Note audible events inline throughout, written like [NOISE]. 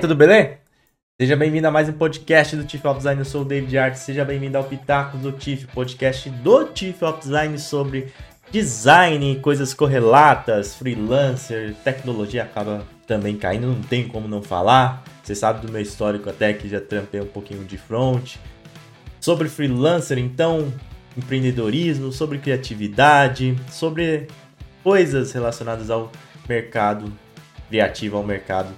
tudo beleza? Seja bem-vindo a mais um podcast do of Design. Eu sou o David Art. Seja bem-vindo ao Pitacos do Chief, podcast do of Design sobre design, coisas correlatas, freelancer, tecnologia acaba também caindo, não tem como não falar. Você sabe do meu histórico até que já trampei um pouquinho de front. Sobre freelancer, então, empreendedorismo, sobre criatividade, sobre coisas relacionadas ao mercado criativo, ao mercado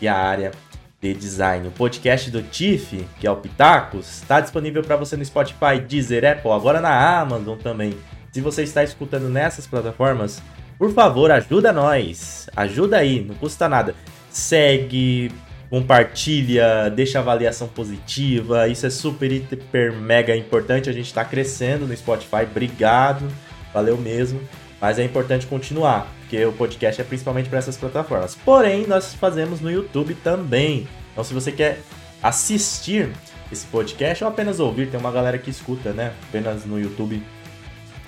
e à área de design. O podcast do Tiff, que é o Pitacos, está disponível para você no Spotify, Deezer, Apple, agora na Amazon também. Se você está escutando nessas plataformas, por favor, ajuda nós. Ajuda aí, não custa nada. Segue, compartilha, deixa avaliação positiva. Isso é super, hiper, mega importante. A gente está crescendo no Spotify. Obrigado. Valeu mesmo. Mas é importante continuar, porque o podcast é principalmente para essas plataformas. Porém, nós fazemos no YouTube também. Então, se você quer assistir esse podcast ou apenas ouvir, tem uma galera que escuta, né? Apenas no YouTube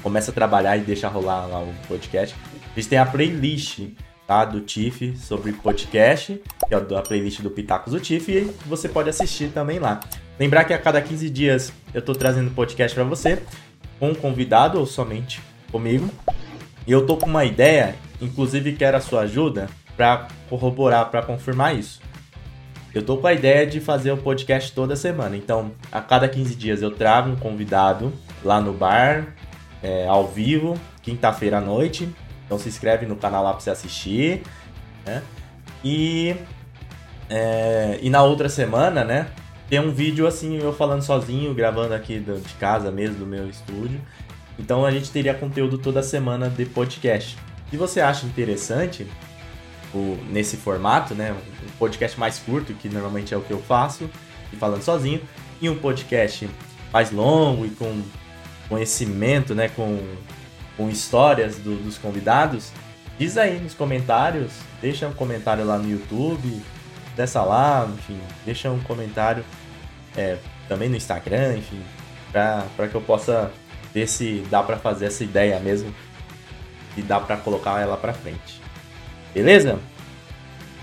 começa a trabalhar e deixa rolar lá o podcast. A gente tem a playlist tá, do Tiff sobre podcast, que é a playlist do Pitacos do Tiff, e você pode assistir também lá. Lembrar que a cada 15 dias eu estou trazendo podcast para você, com um convidado ou somente comigo. E eu tô com uma ideia, inclusive quero a sua ajuda para corroborar, para confirmar isso. Eu tô com a ideia de fazer o podcast toda semana. Então, a cada 15 dias eu trago um convidado lá no bar, é, ao vivo, quinta-feira à noite. Então se inscreve no canal lá para você assistir. Né? E, é, e na outra semana, né? Tem um vídeo assim, eu falando sozinho, gravando aqui de casa mesmo, do meu estúdio. Então a gente teria conteúdo toda semana de podcast. Se você acha interessante o, nesse formato, né? Um podcast mais curto, que normalmente é o que eu faço, e falando sozinho, e um podcast mais longo e com conhecimento, né, com, com histórias do, dos convidados, diz aí nos comentários, deixa um comentário lá no YouTube, dessa lá, enfim, deixa um comentário é, também no Instagram, enfim, para que eu possa ver se dá para fazer essa ideia mesmo e dá para colocar ela para frente. Beleza?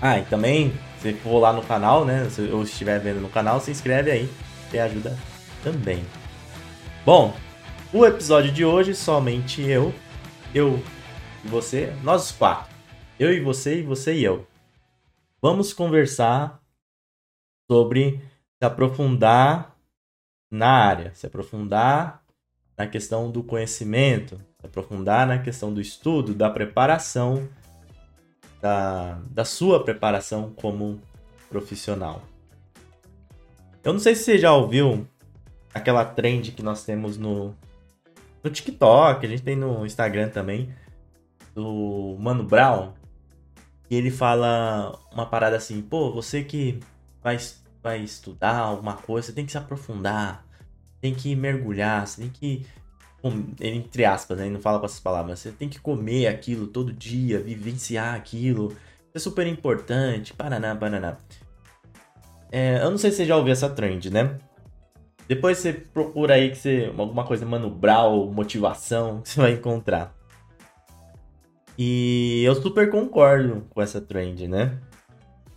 Ah, e também, se for lá no canal, né, se eu estiver vendo no canal, se inscreve aí, que ajuda também. Bom, o episódio de hoje, somente eu, eu e você, nós quatro. Eu e você, e você e eu. Vamos conversar sobre se aprofundar na área, se aprofundar na questão do conhecimento, aprofundar na questão do estudo, da preparação, da, da sua preparação como profissional. Eu não sei se você já ouviu aquela trend que nós temos no, no TikTok, a gente tem no Instagram também, do Mano Brown, e ele fala uma parada assim, pô, você que vai, vai estudar alguma coisa, você tem que se aprofundar, tem que mergulhar, você tem que. Entre aspas, né? Não fala com essas palavras. Você tem que comer aquilo todo dia, vivenciar aquilo. É super importante. Paraná, paraná. É, eu não sei se você já ouviu essa trend, né? Depois você procura aí que você, alguma coisa Mano Brown, motivação, que [LAUGHS] você vai encontrar. E eu super concordo com essa trend, né?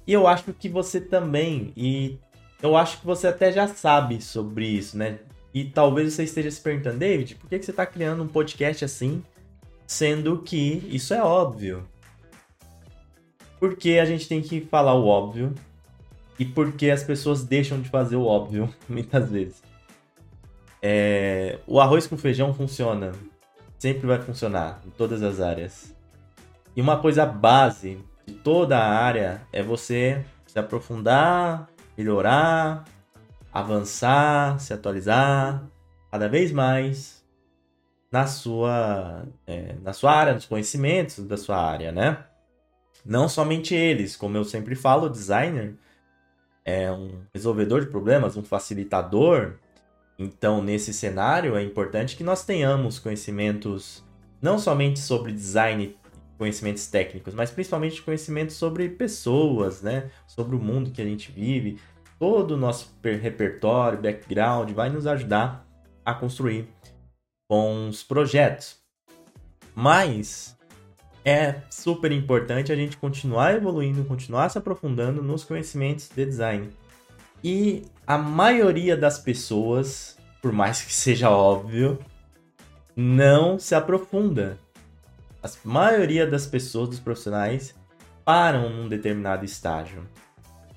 E eu acho que você também, e eu acho que você até já sabe sobre isso, né? E talvez você esteja se perguntando, David, por que você está criando um podcast assim, sendo que isso é óbvio? Porque a gente tem que falar o óbvio e porque as pessoas deixam de fazer o óbvio [LAUGHS] muitas vezes. É, o arroz com feijão funciona, sempre vai funcionar em todas as áreas. E uma coisa base de toda a área é você se aprofundar, melhorar, avançar, se atualizar cada vez mais na sua, é, na sua área, nos conhecimentos da sua área, né? Não somente eles, como eu sempre falo, o designer é um resolvedor de problemas, um facilitador. Então, nesse cenário, é importante que nós tenhamos conhecimentos não somente sobre design, conhecimentos técnicos, mas principalmente conhecimentos sobre pessoas, né? Sobre o mundo que a gente vive. Todo o nosso repertório, background vai nos ajudar a construir bons projetos. Mas é super importante a gente continuar evoluindo, continuar se aprofundando nos conhecimentos de design. E a maioria das pessoas, por mais que seja óbvio, não se aprofunda. A maioria das pessoas, dos profissionais, param num determinado estágio.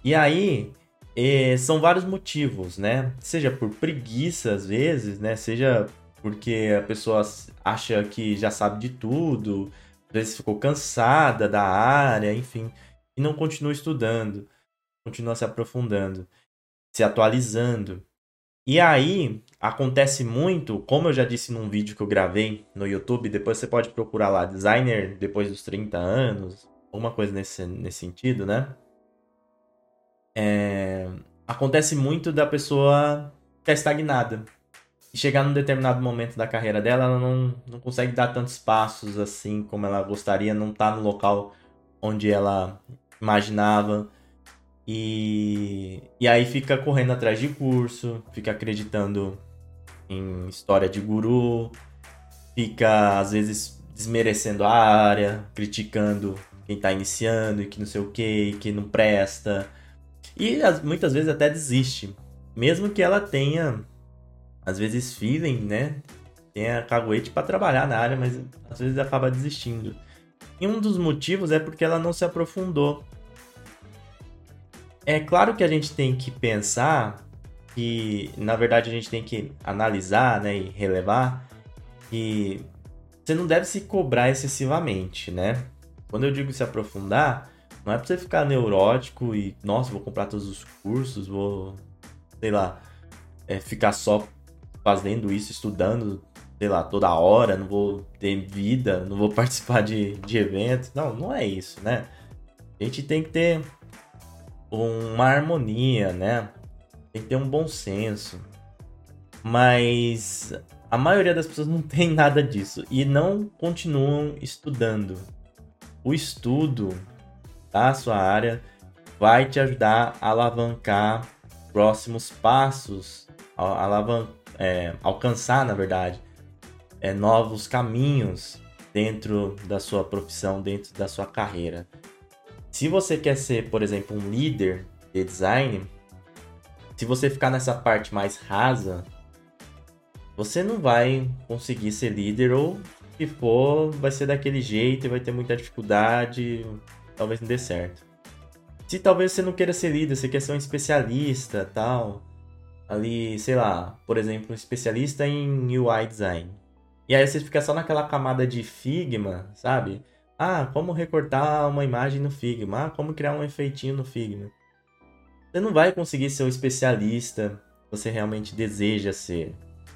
E aí, eh, são vários motivos, né? Seja por preguiça, às vezes, né? Seja porque a pessoa acha que já sabe de tudo, às vezes ficou cansada da área, enfim, e não continua estudando, continua se aprofundando, se atualizando. E aí acontece muito, como eu já disse num vídeo que eu gravei no YouTube, depois você pode procurar lá, designer depois dos 30 anos, alguma coisa nesse, nesse sentido, né? É, acontece muito da pessoa ficar estagnada. E chegar num determinado momento da carreira dela, ela não, não consegue dar tantos passos assim como ela gostaria, não tá no local onde ela imaginava. E, e aí fica correndo atrás de curso, fica acreditando em história de guru, fica às vezes desmerecendo a área, criticando quem tá iniciando e que não sei o que, que não presta. E muitas vezes até desiste. Mesmo que ela tenha, às vezes, feeling, né? Tenha caguete para trabalhar na área, mas às vezes acaba desistindo. E um dos motivos é porque ela não se aprofundou é claro que a gente tem que pensar que, na verdade, a gente tem que analisar né, e relevar que você não deve se cobrar excessivamente, né? Quando eu digo se aprofundar, não é pra você ficar neurótico e, nossa, vou comprar todos os cursos, vou, sei lá, é, ficar só fazendo isso, estudando, sei lá, toda hora, não vou ter vida, não vou [LAUGHS] participar de, de eventos. Não, não é isso, né? A gente tem que ter uma harmonia, né? Tem que ter um bom senso. Mas a maioria das pessoas não [LAUGHS] tem nada disso e não continuam estudando. O estudo da sua área vai te ajudar a alavancar próximos passos, alavan é, alcançar, na verdade, é, novos caminhos dentro da sua profissão, dentro da sua carreira. Se você quer ser, por exemplo, um líder de design, se você ficar nessa parte mais rasa, você não vai conseguir ser líder ou se for, vai ser daquele jeito e vai ter muita dificuldade, talvez não dê certo. Se talvez você não queira ser líder, você quer ser um especialista, tal, ali, sei lá, por exemplo, um especialista em UI design. E aí você fica só naquela camada de Figma, sabe? Ah, como recortar uma imagem no Figma. Ah, como criar um efeitinho no Figma. Você não vai conseguir ser o especialista que você realmente deseja ser.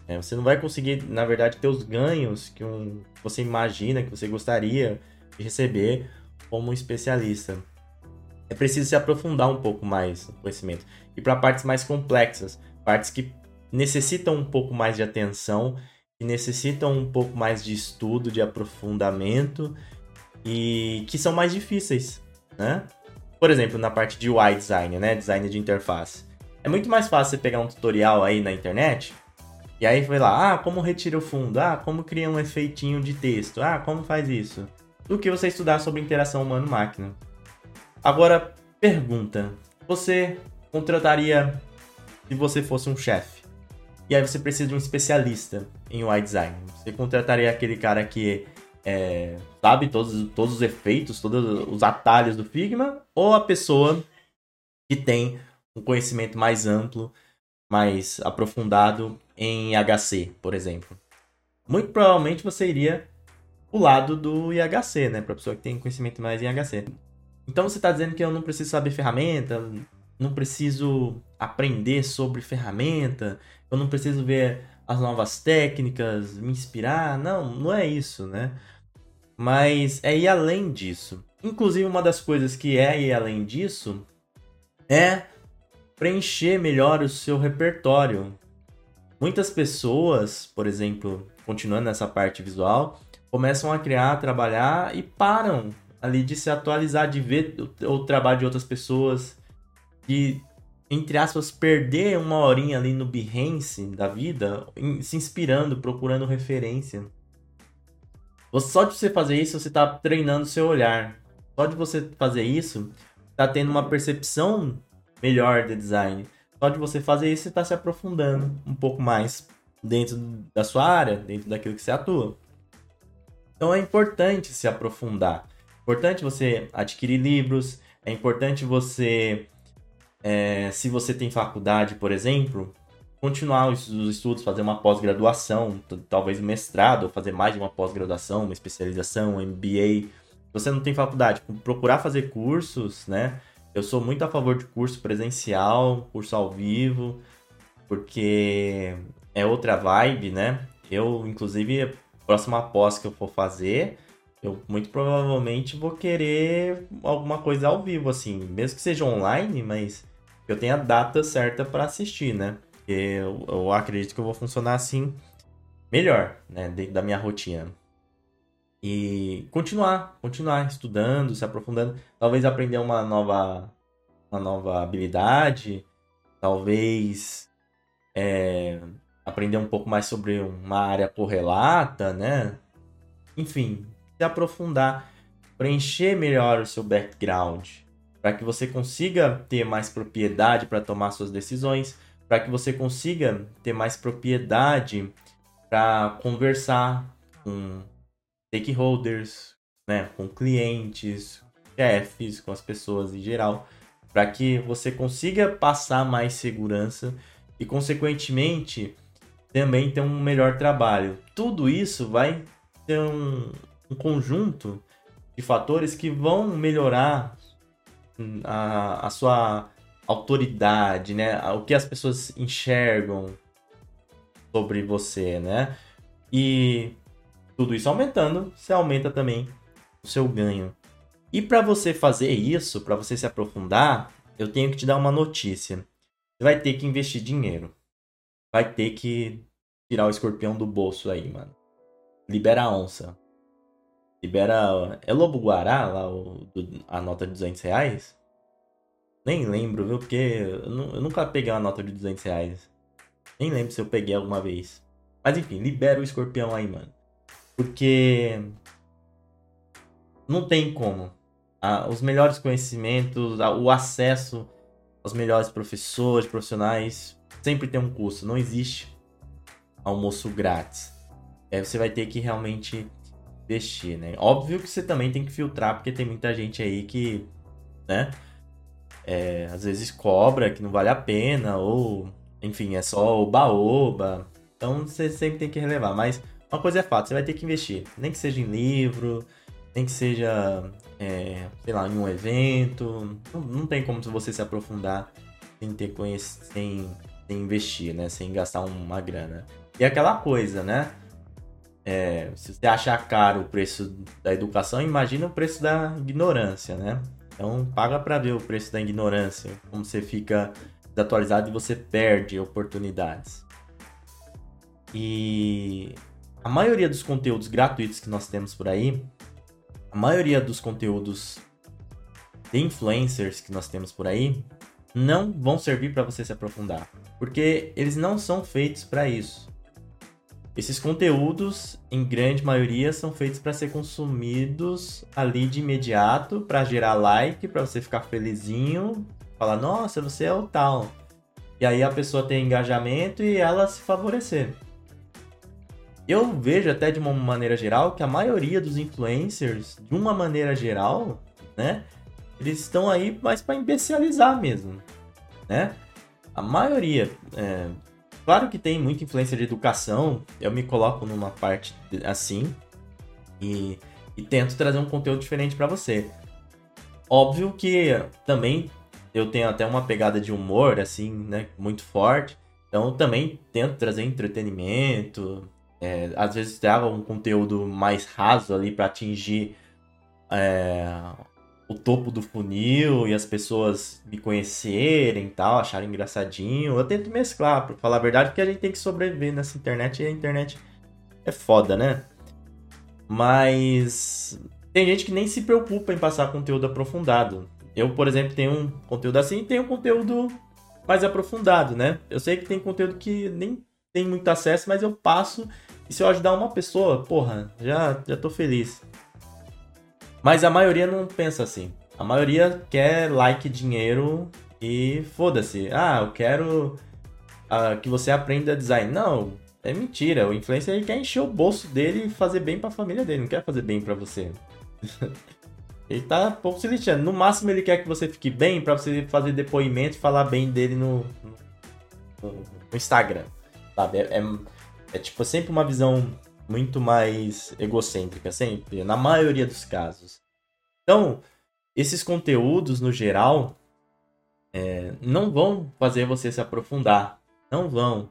É, você não vai conseguir, na verdade, ter os ganhos que um, você imagina, que você gostaria de receber como especialista. É preciso se aprofundar um pouco mais no conhecimento. E para partes mais complexas, partes que necessitam um pouco mais de atenção, que necessitam um pouco mais de estudo, de aprofundamento e que são mais difíceis, né? Por exemplo, na parte de UI design, né? Design de interface. É muito mais fácil você pegar um tutorial aí na internet e aí foi lá, ah, como retira o fundo, ah, como cria um efeitinho de texto, ah, como faz isso, do que você estudar sobre interação humano-máquina. Agora, pergunta: você contrataria se você fosse um chefe? E aí você precisa de um especialista em UI design. Você contrataria aquele cara que é, sabe todos, todos os efeitos, todos os atalhos do Figma, ou a pessoa que tem um conhecimento mais amplo, mais aprofundado em IHC, por exemplo. Muito provavelmente você iria o lado do IHC, né? Para a pessoa que tem conhecimento mais em IHC. Então você está dizendo que eu não preciso saber ferramenta, não preciso aprender sobre ferramenta, eu não preciso ver as novas técnicas, me inspirar. Não, não é isso, né? Mas é ir além disso. Inclusive, uma das coisas que é ir além disso é preencher melhor o seu repertório. Muitas pessoas, por exemplo, continuando nessa parte visual, começam a criar, a trabalhar e param ali de se atualizar, de ver o, trabalho de outras pessoas, de entre aspas, perder uma horinha ali no Behance da vida, se inspirando, procurando referência. Só de você fazer isso, você está treinando seu olhar. Só de você fazer isso, está tendo uma percepção melhor de design. Só de você fazer isso, você está se aprofundando um pouco mais dentro da sua área, dentro daquilo que você atua. Então é importante se aprofundar. É importante você adquirir livros. É importante você, é, se você tem faculdade, por exemplo, continuar os, estudos, fazer uma pós-graduação, talvez um mestrado, ou fazer mais de uma pós-graduação, uma especialização, um MBA. Se você não tem faculdade, procurar fazer cursos, né? Eu sou muito a favor de curso presencial, curso ao vivo, porque é outra vibe, né? Eu, inclusive, próxima pós que eu for fazer, eu muito provavelmente vou querer alguma coisa ao vivo, assim, mesmo que seja online, mas eu tenha a data certa para assistir, né? Eu, eu, acredito que eu vou funcionar assim melhor, né? Dentro da minha rotina. E continuar, continuar estudando, se aprofundando, talvez aprender uma nova, uma nova habilidade, talvez é, aprender um pouco mais sobre uma área correlata, né? Enfim, se aprofundar, preencher melhor o seu background, para que você consiga ter mais propriedade para tomar suas decisões, para que você consiga ter mais propriedade para conversar com stakeholders, né, com clientes, chefes, com as pessoas em geral, para que você consiga passar mais segurança e, consequentemente, também ter um melhor trabalho. Tudo isso vai ter um, um conjunto de fatores que vão melhorar a, a sua autoridade, né? O que as pessoas enxergam sobre você, né? E tudo isso aumentando, você aumenta também o seu ganho. E para você fazer isso, para você se aprofundar, eu tenho que te dar uma notícia. Você vai ter que investir dinheiro vai ter que tirar o escorpião do bolso aí, mano. Libera a onça. Libera. É Lobo Guará lá, o, a nota de 200 reais? Nem lembro, viu? Porque eu, eu, nunca peguei uma nota de 200 reais. Nem lembro se eu peguei alguma vez. Mas enfim, libera o escorpião aí, mano. Porque. Não tem como. Ah, os melhores conhecimentos, o acesso aos melhores professores, profissionais, sempre tem um custo, não existe almoço grátis. É, você vai ter que realmente investir, né? Óbvio que você também tem que filtrar, porque tem muita gente aí que, né? É, às vezes cobra que não vale a pena, ou enfim, é só oba-oba. Então você sempre tem que relevar. Mas uma coisa é fato, você vai ter que investir. Nem que seja em livro, nem que seja, é, sei lá, em um evento. Não, não tem como você se aprofundar sem ter conhecimento, sem investir, né? Sem gastar uma grana. E aquela coisa, né? É, se você achar caro o preço da educação, imagina o preço da ignorância, né? Então paga para ver o preço da ignorância, como você fica desatualizado e você perde oportunidades. E a maioria dos conteúdos gratuitos que nós temos por aí, a maioria dos conteúdos de influencers que nós temos por aí, não vão servir para você se aprofundar, porque eles não são feitos para isso. Esses conteúdos, em grande maioria, são feitos para ser consumidos ali de imediato, para gerar like, para você ficar felizinho, falar, nossa, você é o tal. E aí a pessoa tem engajamento e ela se favorecer. Eu vejo até de uma maneira geral que a maioria dos influencers, de uma maneira geral, né, eles estão aí mais para imbecilizar mesmo, né? A maioria, é, claro que tem muita influência de educação, eu me coloco numa parte assim e, e tento trazer um conteúdo diferente para você. Óbvio que também eu tenho até uma pegada de humor assim, né, muito forte. Então também tento trazer entretenimento, é, às vezes trago um conteúdo mais raso ali para atingir é, o topo do funil e as pessoas me conhecerem e tal, acharem engraçadinho. Eu tento mesclar, pra falar a verdade, porque a gente tem que sobreviver nessa internet e a internet é foda, né? Mas tem gente que nem se preocupa em passar conteúdo aprofundado. Eu, por exemplo, tenho um conteúdo assim e tenho um conteúdo mais aprofundado, né? Eu sei que tem conteúdo que nem tem muito acesso, mas eu passo E se eu ajudar uma pessoa, porra, já, já tô feliz. Mas a maioria não pensa assim. A maioria quer like, dinheiro e foda-se. Ah, eu quero uh, que você aprenda design. Não, é mentira. O influencer ele quer encher o bolso dele e fazer bem para a família dele, não quer fazer bem para você. [LAUGHS] ele tá pouco se lixando. No máximo ele quer que você fique bem para você fazer depoimento e falar bem dele no, no, no Instagram. Sabe? É, é, é tipo sempre uma visão muito mais egocêntrica, sempre, na maioria dos casos. Então, esses conteúdos no geral é, não vão fazer você se aprofundar. Não vão.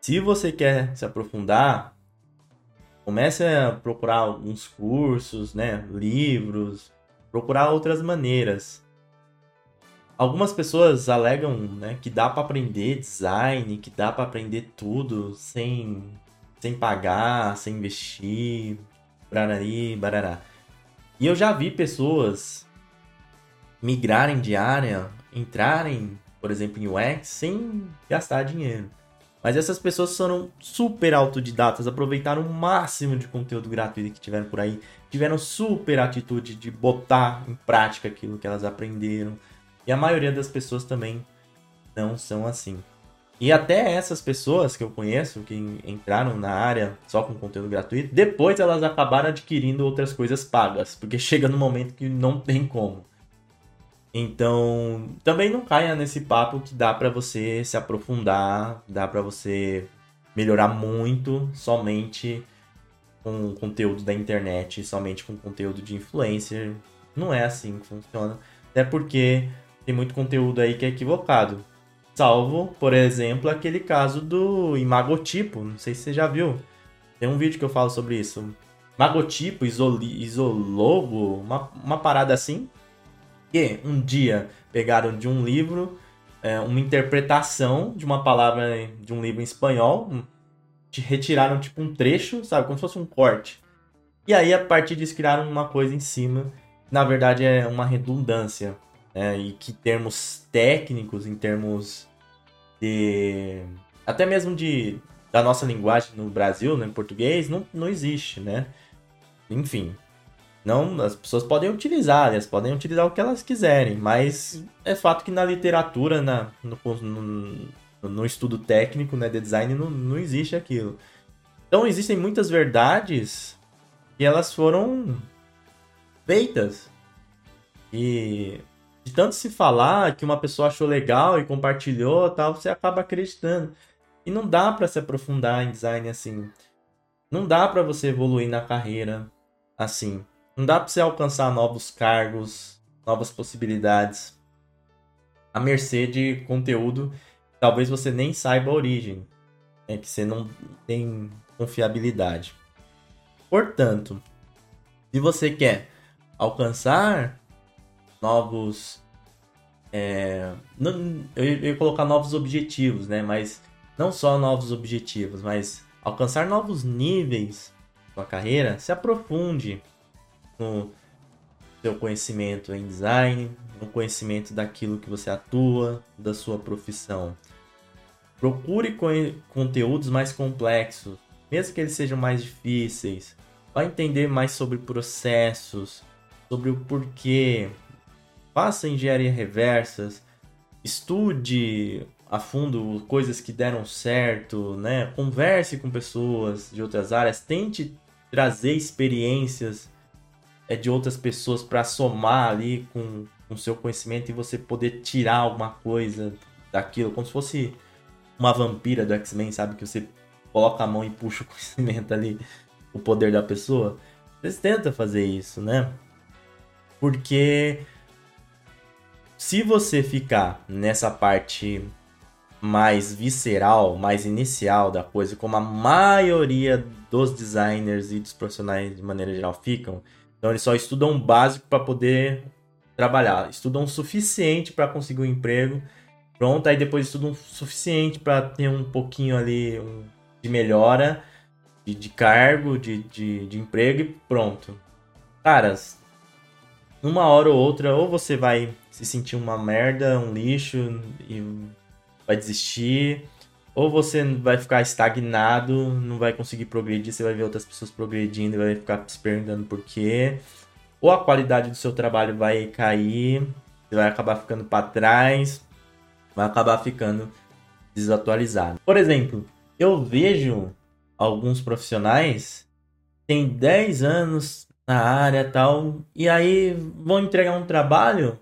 Se você quer se aprofundar, comece a procurar alguns cursos, né, livros, procurar outras maneiras. Algumas pessoas alegam né, que dá para aprender design, que dá para aprender tudo sem, sem pagar, sem investir, barari, barará. E eu já vi pessoas migrarem de área, entrarem, por exemplo, em UX sem gastar dinheiro. Mas essas pessoas foram super autodidatas, aproveitaram o máximo de conteúdo gratuito que tiveram por aí, tiveram super atitude de botar em prática aquilo que elas aprenderam. E a maioria das pessoas também não são assim. E até essas pessoas que eu conheço, que entraram na área só com conteúdo gratuito, depois elas acabaram adquirindo outras coisas pagas, porque [LAUGHS] chega no momento que não tem como. Então, também não caia nesse papo que dá para você se aprofundar, dá para você melhorar muito somente com conteúdo da internet, somente com conteúdo de influencer. Não é assim que funciona. Até porque tem muito conteúdo aí que é equivocado. Salvo, por exemplo, aquele caso do imagotipo. Não sei se você já viu. Tem um vídeo que eu falo sobre isso. Magotipo, isoli, isologo, uma, uma parada assim que um dia pegaram de um livro é, uma interpretação de uma palavra de um livro em espanhol, retiraram tipo um trecho, sabe, como se fosse um corte. E aí a partir disso criaram uma coisa em cima, na verdade é uma redundância, né? E que termos técnicos, em termos de até mesmo de da nossa linguagem no Brasil, né, em português, não, não existe, né? Enfim, não, as pessoas podem utilizar, elas podem utilizar o que elas quiserem, mas é fato que na literatura, na, no, no, no estudo técnico né, de design, não, não existe aquilo. Então existem muitas verdades que elas foram feitas. E de tanto se falar que uma pessoa achou legal e compartilhou tal, você acaba acreditando. E não dá para se aprofundar em design assim. Não dá para você evoluir na carreira assim. Não dá para você alcançar novos cargos, novas possibilidades, à mercê de conteúdo talvez você nem saiba a origem, é que você não tem confiabilidade. Portanto, se você quer alcançar novos. É, eu ia colocar novos objetivos, né? Mas não só novos objetivos, mas alcançar novos níveis na sua carreira, se aprofunde, no seu conhecimento em design, no conhecimento daquilo que você atua, da sua profissão. Procure conteúdos mais complexos, mesmo que eles sejam mais difíceis. Vai entender mais sobre processos, sobre o porquê. Faça engenharia reversas, estude a fundo coisas que deram certo, né? Converse com pessoas de outras áreas, tente trazer experiências é de outras pessoas para somar ali com o seu conhecimento e você poder tirar alguma coisa daquilo, como se fosse uma vampira do X-Men, sabe? Que você coloca a mão e puxa o [LAUGHS] conhecimento ali, o poder da pessoa. Vocês tentam fazer isso, né? Porque se você ficar nessa parte mais visceral, mais inicial da coisa, como a maioria dos designers e dos profissionais de maneira geral ficam, então eles só estudam o básico para poder trabalhar. Estudam o suficiente para conseguir um emprego. Pronto, aí depois estudam o suficiente para ter um pouquinho ali de melhora de, de cargo, de, de, de emprego e pronto. Caras, uma hora ou outra, ou você vai se sentir uma merda, um lixo e vai desistir, ou você vai ficar estagnado, não vai conseguir progredir, você vai ver outras pessoas progredindo e vai ficar se perguntando por quê. Ou a qualidade do seu trabalho vai cair, você vai acabar ficando para trás, vai acabar ficando desatualizado. Por exemplo, eu vejo alguns profissionais têm 10 anos na área tal e aí vão entregar um trabalho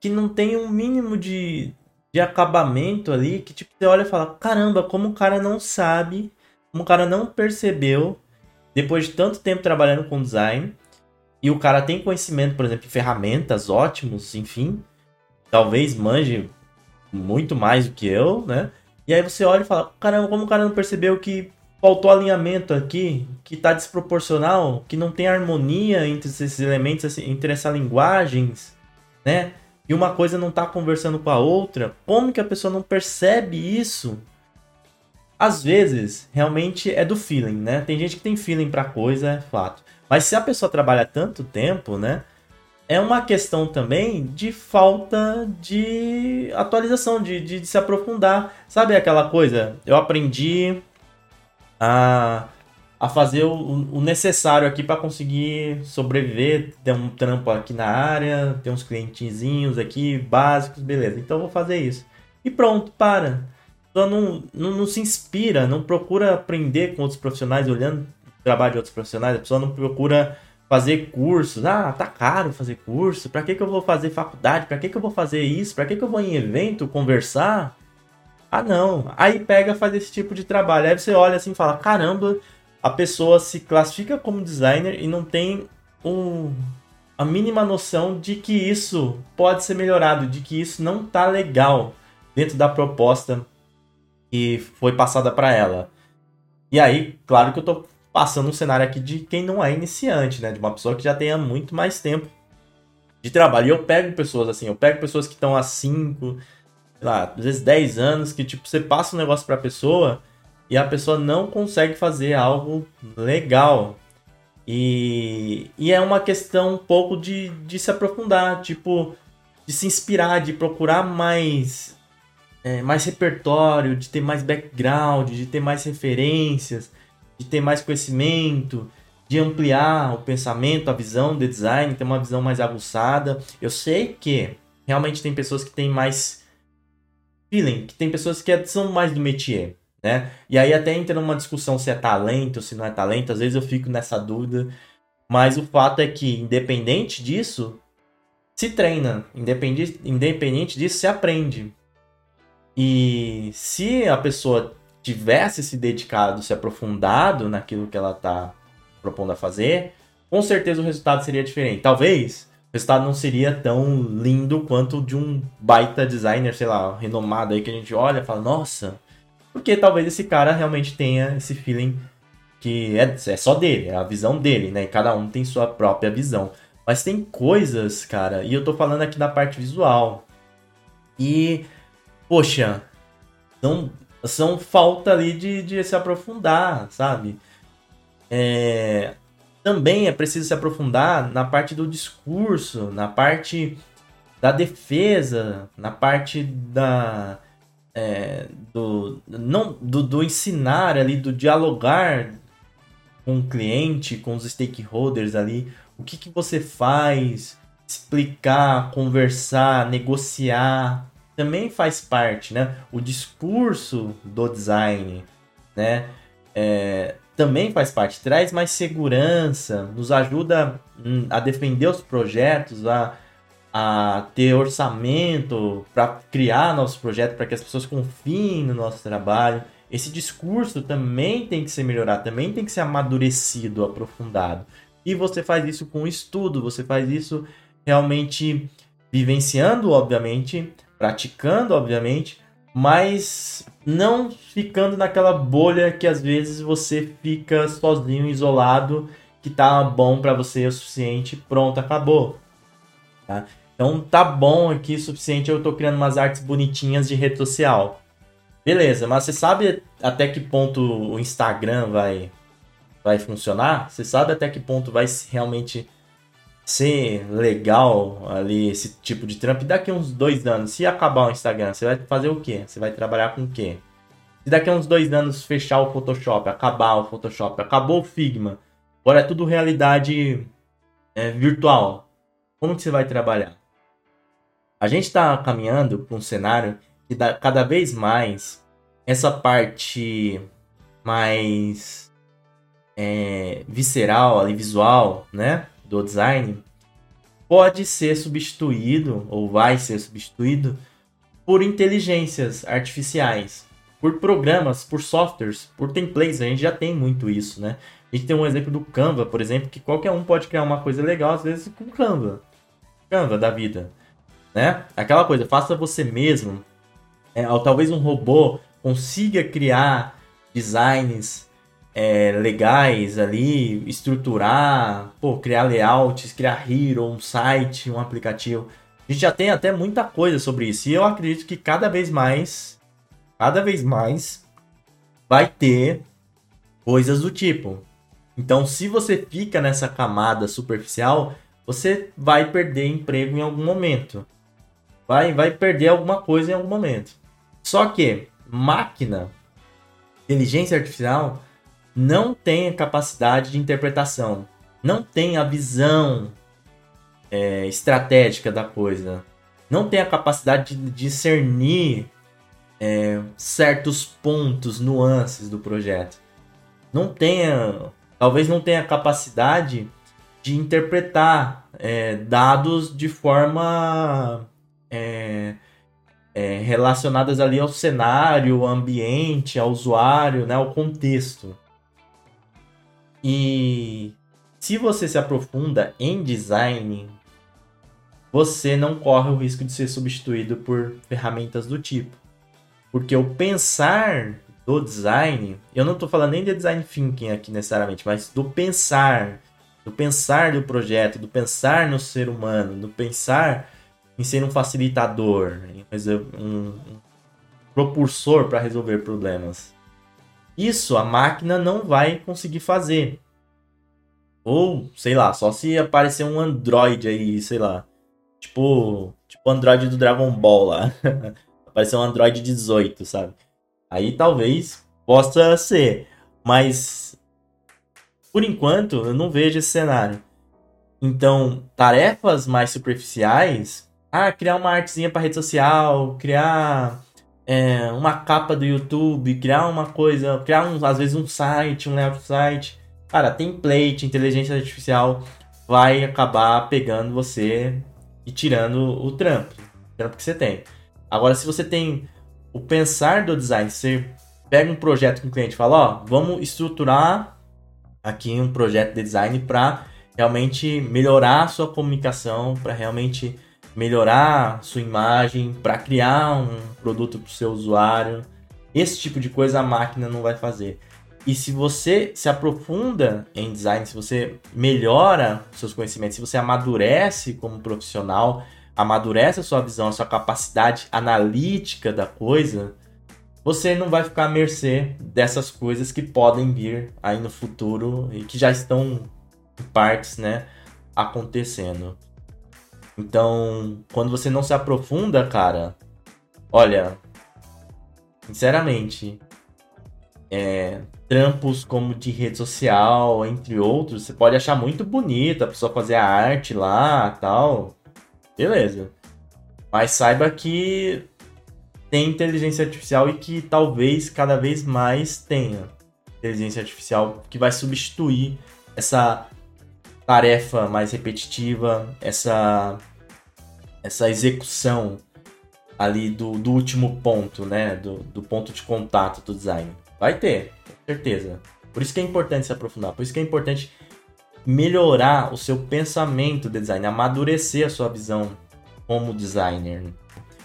que não tem um mínimo de, de acabamento ali, que tipo, você olha e fala, caramba, como o cara não sabe, como o cara não percebeu, depois de tanto tempo trabalhando com design, e o cara tem conhecimento, por exemplo, de ferramentas ótimos, enfim, talvez manje muito mais do que eu, né? E aí você olha e fala, caramba, como o cara não percebeu que faltou alinhamento aqui, que tá desproporcional, que não tem harmonia entre esses elementos, assim, entre essas linguagens, né? E uma coisa não tá conversando com a outra. Como que a pessoa não percebe isso? Às vezes, realmente é do feeling, né? Tem gente que tem feeling pra coisa, é fato. Mas se a pessoa trabalha tanto tempo, né? É uma questão também de falta de atualização, de, de, de se aprofundar. Sabe aquela coisa? Eu aprendi a, a fazer o, o necessário aqui para conseguir sobreviver, ter um trampo aqui na área, ter uns clientezinhos aqui básicos, beleza. Então vou fazer isso. E pronto, para. Só não, não, não se inspira, não procura aprender com outros profissionais, olhando o trabalho de outros profissionais, a pessoa não procura fazer cursos. Ah, tá caro fazer curso. Para que, que eu vou fazer faculdade? Para que, que eu vou fazer isso? Para que, que eu vou em evento conversar? Ah, não. Aí pega, faz esse tipo de trabalho. Aí você olha assim e fala: caramba, a pessoa se classifica como designer e não tem um, a mínima noção de que isso pode ser melhorado, de que isso não tá legal dentro da proposta que foi passada para ela. E aí, claro que eu tô passando um cenário aqui de quem não é iniciante, né? De uma pessoa que já tenha muito mais tempo de trabalho. E eu pego pessoas assim, eu pego pessoas que estão há 5, sei lá, às vezes 10 anos, que tipo, você passa um negócio pra pessoa e a pessoa não consegue fazer algo legal. E, e é uma questão um pouco de, de se aprofundar, tipo, de se inspirar, de procurar mais, é, mais repertório, de ter mais background, de ter mais referências, de ter mais conhecimento, de ampliar o pensamento, a visão de design, ter uma visão mais aguçada. Eu sei que realmente tem pessoas que têm mais feeling, que tem pessoas que são mais do métier, né? E aí até entra numa discussão se é talento se não é talento, às vezes eu fico nessa dúvida, mas o fato é que, independente disso, se treina, independente, independente disso, se aprende. E se a pessoa tivesse se dedicado, se aprofundado naquilo que ela está propondo a fazer, com certeza o resultado seria diferente. Talvez resultado não seria tão lindo quanto de um baita designer, sei lá, renomado aí que a gente olha e fala, nossa, porque talvez esse cara realmente tenha esse feeling que é, é só dele, é a visão dele, né? E cada um tem sua própria visão. Mas tem coisas, cara, e eu tô falando aqui da parte visual. E, poxa, são, falta ali de, de se aprofundar, sabe? É, também é preciso se aprofundar na parte do discurso, na parte da defesa, na parte da é, do não do, do, ensinar ali, do dialogar com o cliente, com os stakeholders ali, o que, que você faz, explicar, conversar, negociar, também faz parte, né? O discurso do design, né? É, também faz parte, traz mais segurança, nos ajuda hum, a defender os projetos, a, a ter orçamento para criar nossos projetos, para que as pessoas confiem no nosso trabalho. Esse discurso também tem que ser melhorado, também tem que ser amadurecido, aprofundado. E você faz isso com estudo, você faz isso realmente vivenciando, obviamente, praticando, obviamente, mas não ficando naquela bolha que às vezes você fica sozinho, isolado, que tá bom para você o suficiente, pronto, acabou. Tá? Então tá bom aqui o suficiente, eu tô criando umas artes bonitinhas de rede social. Beleza, mas você sabe até que ponto o Instagram vai vai funcionar? Você sabe até que ponto vai realmente ser legal ali esse tipo de trampo. Daqui uns dois anos, se acabar o Instagram, você vai fazer o quê? Você vai trabalhar com o quê? Se daqui a uns dois anos fechar o Photoshop, acabar o Photoshop, acabou o Figma, agora é tudo realidade é, virtual. Como que você vai trabalhar? A gente está caminhando para um cenário que dá cada vez mais essa parte mais é, visceral, ali, visual, né, do design, pode ser substituído ou vai ser substituído por inteligências artificiais, por programas, por softwares, por templates. A gente já tem muito isso, né? A gente tem um exemplo do Canva, por exemplo, que qualquer um pode criar uma coisa legal, às vezes com Canva. Canva da vida, né? Aquela coisa, faça você mesmo. É, ou talvez um robô consiga criar designs é, legais ali, estruturar, pô, criar layouts, criar hero, um site, um aplicativo. A gente já tem até muita coisa sobre isso. E eu acredito que cada vez mais, cada vez mais, vai ter coisas do tipo. Então, se você fica nessa camada superficial, você vai perder emprego em algum momento. Vai, vai perder alguma coisa em algum momento. Só que máquina, inteligência artificial, não tem a capacidade de interpretação, não tem a visão é, estratégica da coisa, não tem a capacidade de discernir é, certos pontos, nuances do projeto. Não tenha, talvez não tenha capacidade de interpretar é, dados de forma é, é, relacionadas ali ao cenário, ao ambiente, ao usuário, né, ao contexto. E se você se aprofunda em design, você não corre o risco de ser substituído por ferramentas do tipo. Porque o pensar do design, eu não estou falando nem de design thinking aqui necessariamente, mas do pensar, do pensar do projeto, do pensar no ser humano, do pensar em ser um facilitador, um, um propulsor para resolver problemas. Isso a máquina não vai conseguir fazer. Ou, sei lá, só se aparecer um Android aí, sei lá. Tipo, tipo o Android do Dragon Ball lá. [LAUGHS] aparecer um Android 18, sabe? Aí talvez possa ser. Mas, por enquanto, eu não vejo esse cenário. Então, tarefas mais superficiais. Ah, criar uma artezinha para rede social, criar é, uma capa do YouTube, criar uma coisa, criar um, às vezes um site, um layout site. Cara, template, inteligência artificial vai acabar pegando você e tirando o trampo, o trampo que você tem. Agora, se você tem o pensar do design, você pega um projeto com o cliente e fala, ó, vamos estruturar aqui um projeto de design para realmente melhorar a sua comunicação, para realmente melhorar sua imagem, para criar um produto para o seu usuário. Esse tipo de coisa a máquina não vai fazer. E se você se aprofunda em design, se você melhora seus conhecimentos, se você amadurece como profissional, amadurece a sua visão, a sua capacidade analítica da coisa, você não vai ficar à mercê dessas coisas que podem vir aí no futuro e que já estão em partes, né, acontecendo. Então, quando você não se aprofunda, cara, olha, sinceramente, é, trampos como de rede social, entre outros, você pode achar muito bonita a pessoa fazer a arte lá tal. Beleza. Mas saiba que tem inteligência artificial e que talvez cada vez mais tenha inteligência artificial que vai substituir essa tarefa mais repetitiva, essa, essa execução ali do, do último ponto, né? Do, do ponto de contato do design. Vai ter, com certeza. Por isso que é importante se aprofundar, por isso que é importante melhorar o seu pensamento de design, amadurecer a sua visão como designer.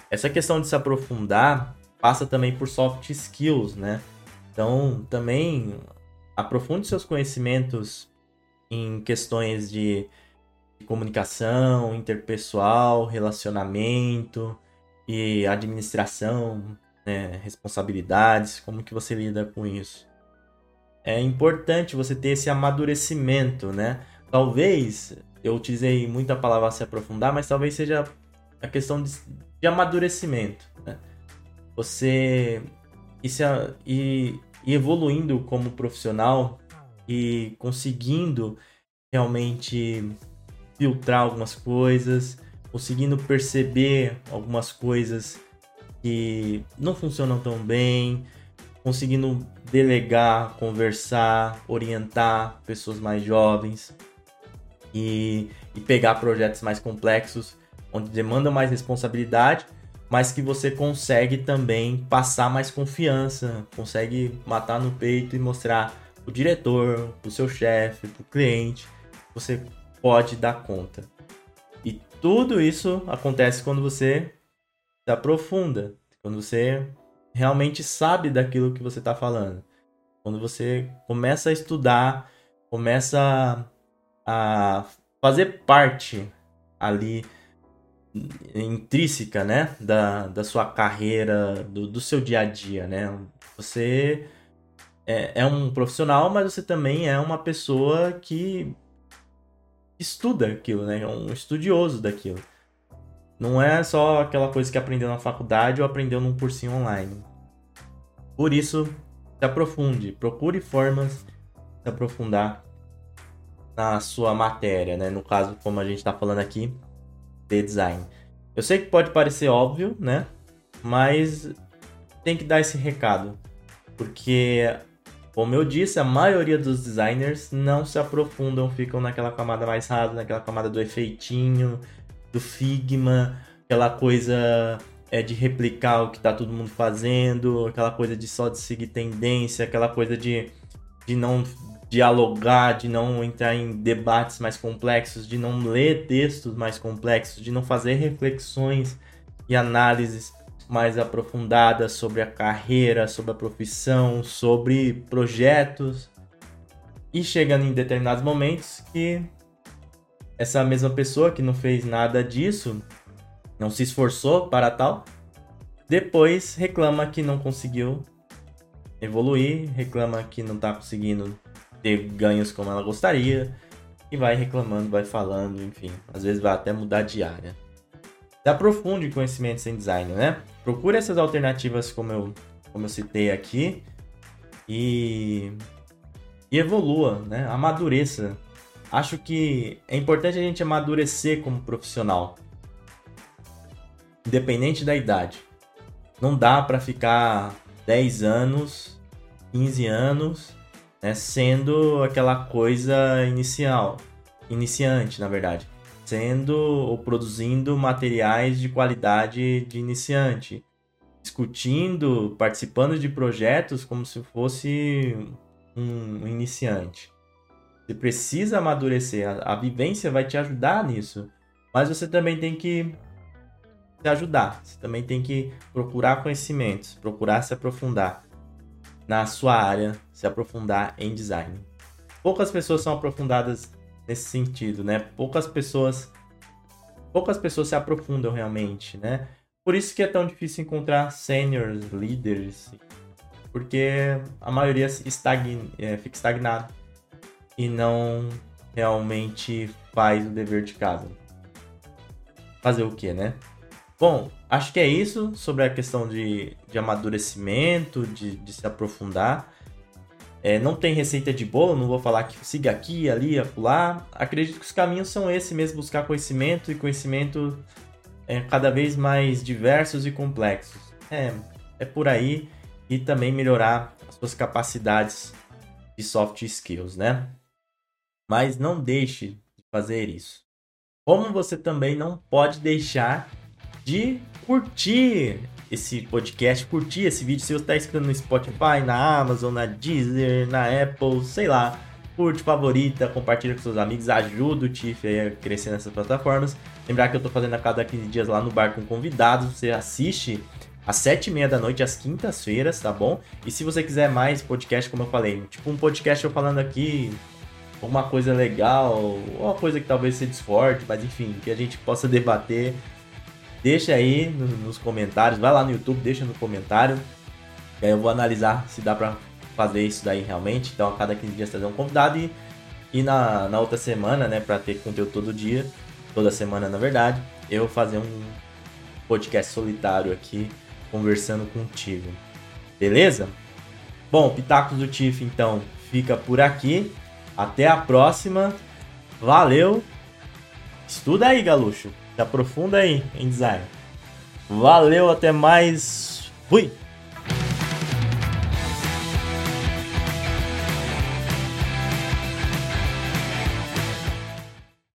Essa questão de se aprofundar passa também por soft skills, né? Então, também aprofunde seus conhecimentos em questões de comunicação interpessoal, relacionamento e administração, né, responsabilidades, como que você lida com isso. É importante você ter esse amadurecimento, né? Talvez, eu utilizei muita palavra se aprofundar, mas talvez seja a questão de, de amadurecimento. Né? Você e, se, e, e evoluindo como profissional e conseguindo realmente filtrar algumas coisas, conseguindo perceber algumas coisas que não funcionam tão bem, conseguindo delegar, conversar, orientar pessoas mais jovens e, e pegar projetos mais complexos, onde demandam mais responsabilidade, mas que você consegue também passar mais confiança, consegue matar no peito e mostrar o diretor, o seu chefe, o cliente, você pode dar conta. E tudo isso acontece quando você se aprofunda, quando você realmente sabe daquilo que você está falando. Quando você começa a estudar, começa a fazer parte ali intrínseca, né, da, da sua carreira, do, do seu dia a dia, né? Você é, é um profissional, mas você também é uma pessoa que estuda aquilo, né? É um estudioso daquilo. Não é só aquela coisa que aprendeu na faculdade ou aprendeu num cursinho online. Por isso, se aprofunde, procure formas de aprofundar na sua matéria, né? No caso, como a gente está falando aqui, de design. Eu sei que pode parecer óbvio, né? Mas tem que dar esse recado. Porque, como eu disse, a maioria dos designers não se aprofundam, ficam naquela camada mais rasa, naquela camada do efeitinho, do Figma, aquela coisa é de replicar o que tá todo mundo fazendo, aquela coisa de só de seguir tendência, aquela coisa de, de não dialogar, de não entrar em debates mais complexos, de não ler textos mais complexos, de não fazer reflexões e análises mais aprofundadas sobre a carreira, sobre a profissão, sobre projetos. E chegando em determinados momentos que essa mesma pessoa que não fez nada disso, não se esforçou para tal, depois reclama que não conseguiu evoluir, reclama que não está conseguindo ter ganhos como ela gostaria e vai reclamando, vai falando, enfim, às vezes vai até mudar de área. Aprofunde conhecimentos em design, né? Procure essas alternativas como eu, como eu citei aqui e, e evolua, né? Amadureça. Acho que é importante a gente amadurecer como profissional, independente da idade. Não dá para ficar 10 anos, 15 anos né, sendo aquela coisa inicial, iniciante, na verdade, sendo ou produzindo materiais de qualidade de iniciante, discutindo, participando de projetos como se fosse um iniciante. Você precisa amadurecer, a, a vivência vai te ajudar nisso, mas você também tem que se ajudar, você também tem que procurar conhecimentos, procurar se aprofundar na sua área, se aprofundar em design. Poucas pessoas são aprofundadas nesse sentido, né? Poucas pessoas poucas pessoas se aprofundam realmente, né? Por isso que é tão difícil encontrar seniors, líderes, porque a maioria estagna, é, fica estagnado e não realmente faz o dever de casa. Fazer o que, né? Bom, acho que é isso sobre a questão de, de amadurecimento, de, de se aprofundar. É, não tem receita de bolo, não vou falar que siga aqui, ali, acolá. Acredito que os caminhos são esses mesmo, buscar conhecimento e conhecimento é, cada vez mais diversos e complexos. É, é por aí e também melhorar as suas capacidades de soft skills, né? Mas não deixe de fazer isso. Como você também não pode deixar de curtir esse podcast, curtir esse vídeo. Se você está escutando no Spotify, na Amazon, na Deezer, na Apple, sei lá, curte, favorita, compartilha com seus amigos, ajuda o Tiff a crescer nessas plataformas. Lembrar que eu estou fazendo a cada 15 dias lá no bar com convidados, você assiste às 7 e meia da noite, às quintas-feiras, tá bom? E se você quiser mais podcast, como eu falei, tipo um podcast eu falando aqui, uma coisa legal, ou uma coisa que talvez você discorde, mas enfim, que a gente possa debater Deixa aí nos comentários, vai lá no YouTube, deixa no comentário. E aí eu vou analisar se dá pra fazer isso daí realmente. Então a cada 15 dias trazer um convidado e, e na, na outra semana, né, pra ter conteúdo todo dia, toda semana na verdade, eu fazer um podcast solitário aqui conversando contigo. Beleza? Bom, Pitacos do Tiff então fica por aqui. Até a próxima. Valeu. Estuda aí, Galuxo. Aprofunda aí em design. Valeu, até mais. Fui!